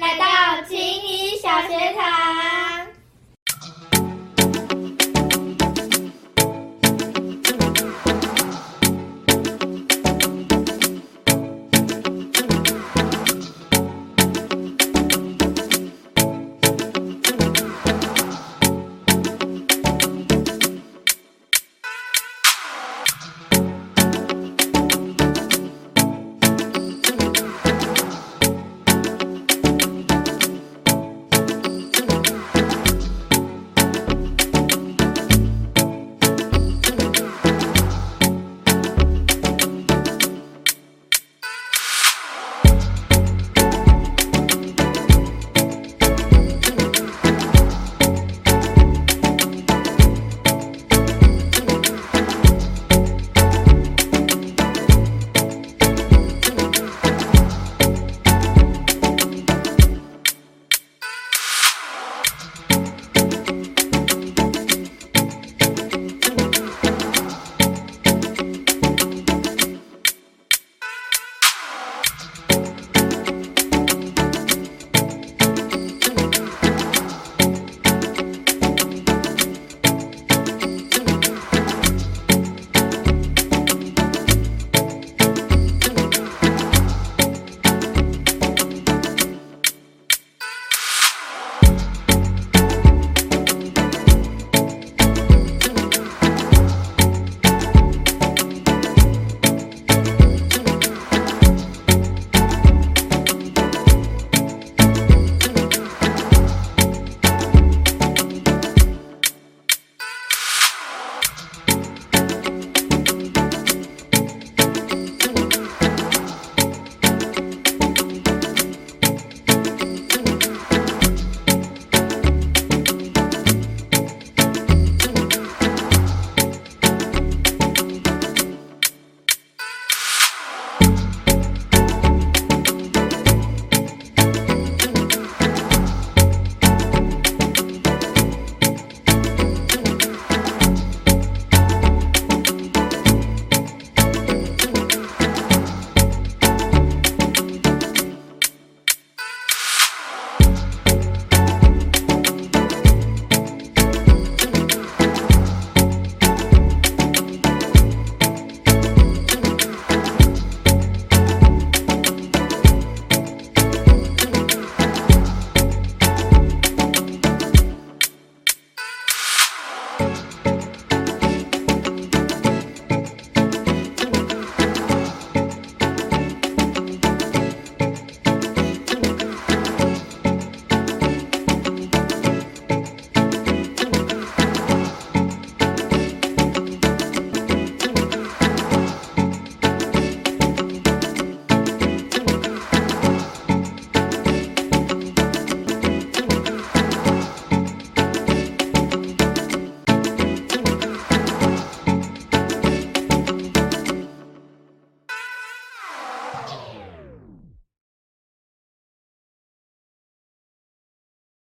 来到锦鲤小学堂。